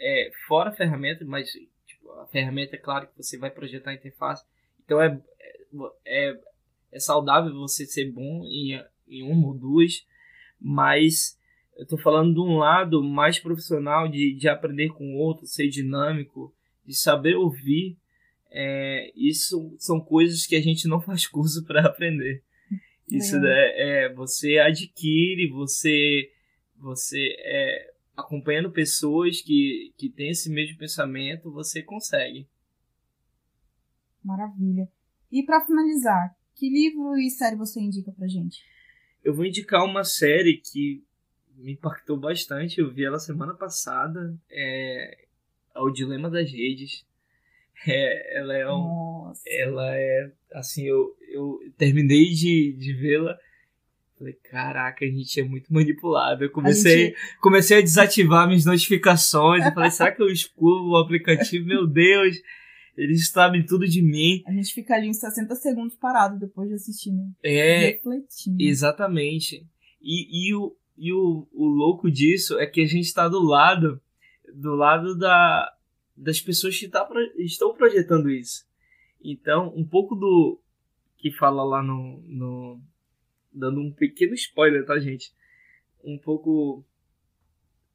é, fora a ferramenta, mas tipo, a ferramenta é claro que você vai projetar a interface. Então, é, é, é saudável você ser bom em, em uma ou duas, mas eu estou falando de um lado mais profissional, de, de aprender com o outro, ser dinâmico, de saber ouvir é, isso são coisas que a gente não faz curso para aprender. Isso é, é, você adquire, você você é, acompanhando pessoas que, que têm esse mesmo pensamento, você consegue. Maravilha. E para finalizar, que livro e série você indica pra gente? Eu vou indicar uma série que me impactou bastante. Eu vi ela semana passada. É, é o Dilema das Redes. É, ela é um, Nossa. ela é assim, eu, eu terminei de, de vê-la. Falei, caraca, a gente é muito manipulado. Eu comecei, gente- comecei a desativar minhas notificações. Eu falei, será que eu excluo o aplicativo? Meu Deus, eles sabem tudo de mim. A gente fica ali uns 60 segundos parado depois de assistir, né? É, Refletindo. Exatamente. E, e, o, e o, o louco disso é que a gente está do lado do lado da, das pessoas que tá, estão projetando isso. Então, um pouco do que fala lá no, no. Dando um pequeno spoiler, tá, gente? Um pouco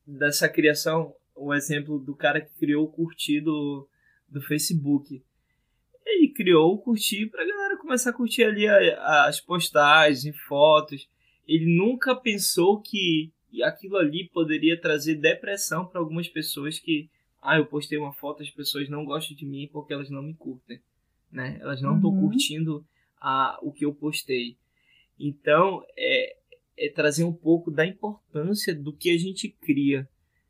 dessa criação, o exemplo do cara que criou o curtir do, Facebook. Ele criou o curtir pra galera começar a curtir ali as postagens fotos. Ele nunca pensou que aquilo ali poderia trazer depressão para algumas pessoas que, ah, eu postei uma foto, as pessoas não gostam de mim porque elas não me curtem, né? Elas não estão Uhum. curtindo a, o que eu postei. Então, é, é trazer um pouco da importância do que a gente cria,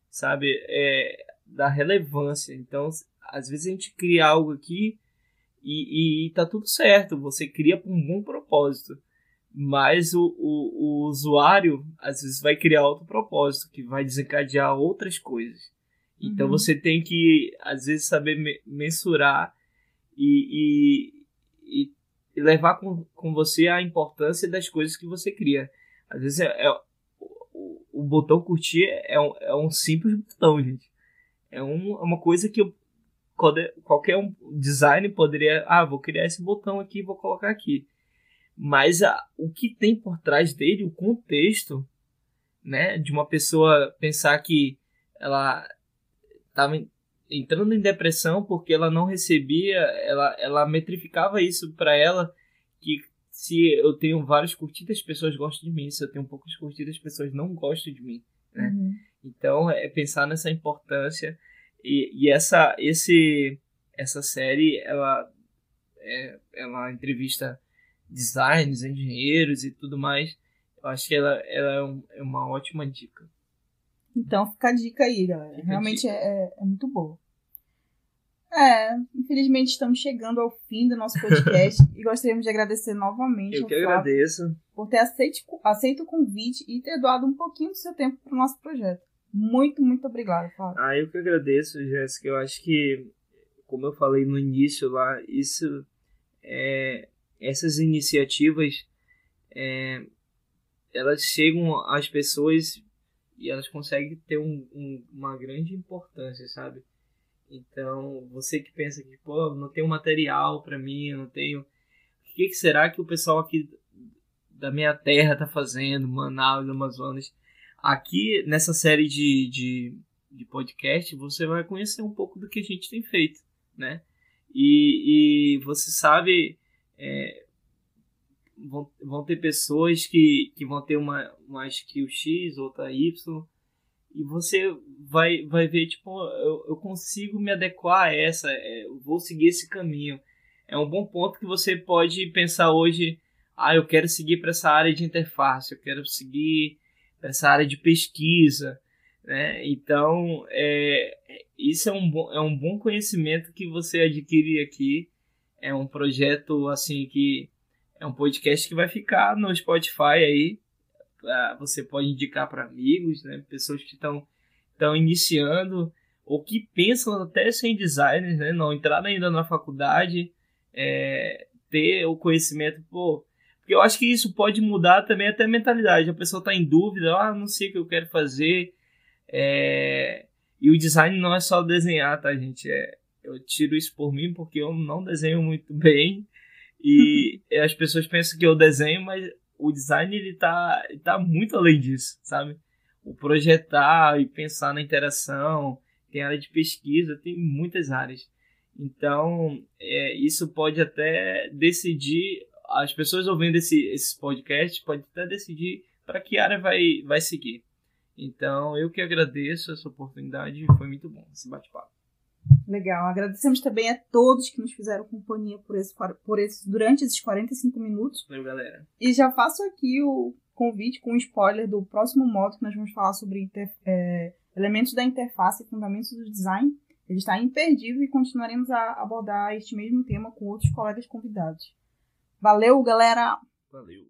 sabe? É, da relevância. Então, às vezes a gente cria algo aqui e, e, tá tudo certo, você cria com um bom propósito. Mas o, o, o usuário, às vezes, vai criar outro propósito, que vai desencadear outras coisas. Então Uhum. você tem que, às vezes, saber me- mensurar e, e, e- levar com, com você a importância das coisas que você cria. Às vezes, é, é- o, o botão curtir é um, é um simples botão, gente. É um- é uma coisa que eu qualquer- qualquer um design poderia, ah, vou criar esse botão aqui e vou colocar aqui. Mas a, o que tem por trás dele, o contexto, né, de uma pessoa pensar que ela estava entrando em depressão porque ela não recebia, ela, ela metrificava isso para ela que se eu tenho várias curtidas, as pessoas gostam de mim, se eu tenho poucas curtidas, as pessoas não gostam de mim. né? Uhum. Então é pensar nessa importância e, e essa esse essa série ela é, ela entrevista designers, engenheiros e tudo mais. Eu acho que ela, ela é, um- é uma ótima dica. Então fica a dica aí, galera. Fica Realmente é, é- muito boa. É, infelizmente estamos chegando ao fim do nosso podcast e gostaríamos de agradecer novamente Eu ao que agradeço. por ter aceito, aceito o convite e ter doado um pouquinho do seu tempo para o nosso projeto. Muito, muito obrigada, Flávio. Ah, eu que agradeço, Jéssica. Eu acho que, como eu falei no início lá, isso é, essas iniciativas é, elas chegam às pessoas e elas conseguem ter um- um- uma grande importância, sabe? Então, você que pensa que, pô, não tenho material pra mim, não tenho. O que, que será que o pessoal aqui da minha terra tá fazendo, Manaus, Amazonas? Aqui, nessa série de, de, de podcast, você vai conhecer um pouco do que a gente tem feito, né? E, e você sabe, é, vão, vão ter pessoas que, que vão ter uma, uma skill X, outra Y, e você vai, vai ver, tipo, eu, eu consigo me adequar a essa, é, eu vou seguir esse caminho. É um bom ponto que você pode pensar hoje, ah, eu quero seguir para essa área de interface, eu quero seguir para essa área de pesquisa, né? Então, é, isso é um, bom, é um bom conhecimento que você adquire aqui. É um projeto, assim, que é um podcast que vai ficar no Spotify aí. Ah, Você pode indicar para amigos, né? Pessoas que estão estão iniciando ou que pensam até ser designers, né? Não entraram ainda na faculdade, é, ter o conhecimento, pô. Porque eu acho que isso pode mudar também até a mentalidade. A pessoa está em dúvida, ah, não sei o que eu quero fazer. É, E o design não é só desenhar, tá, gente? É, eu tiro isso por mim porque eu não desenho muito bem. E as pessoas pensam que eu desenho, mas o design ele tá, ele tá muito além disso, sabe? O projetar e pensar na interação, tem área de pesquisa, tem muitas áreas. Então, é, isso pode até decidir, as pessoas ouvindo esse, esses podcasts, pode até decidir para que área vai, vai seguir. Então, eu que agradeço essa oportunidade, foi muito bom esse bate-papo. Legal. Agradecemos também a todos que nos fizeram companhia por esse, por esse, durante esses 45 minutos. Valeu, galera. E já faço aqui o convite com um spoiler do próximo módulo que nós vamos falar sobre inter- é, elementos da interface e fundamentos do design. Ele está imperdível e continuaremos a abordar este mesmo tema com outros colegas convidados. Valeu, galera! Valeu!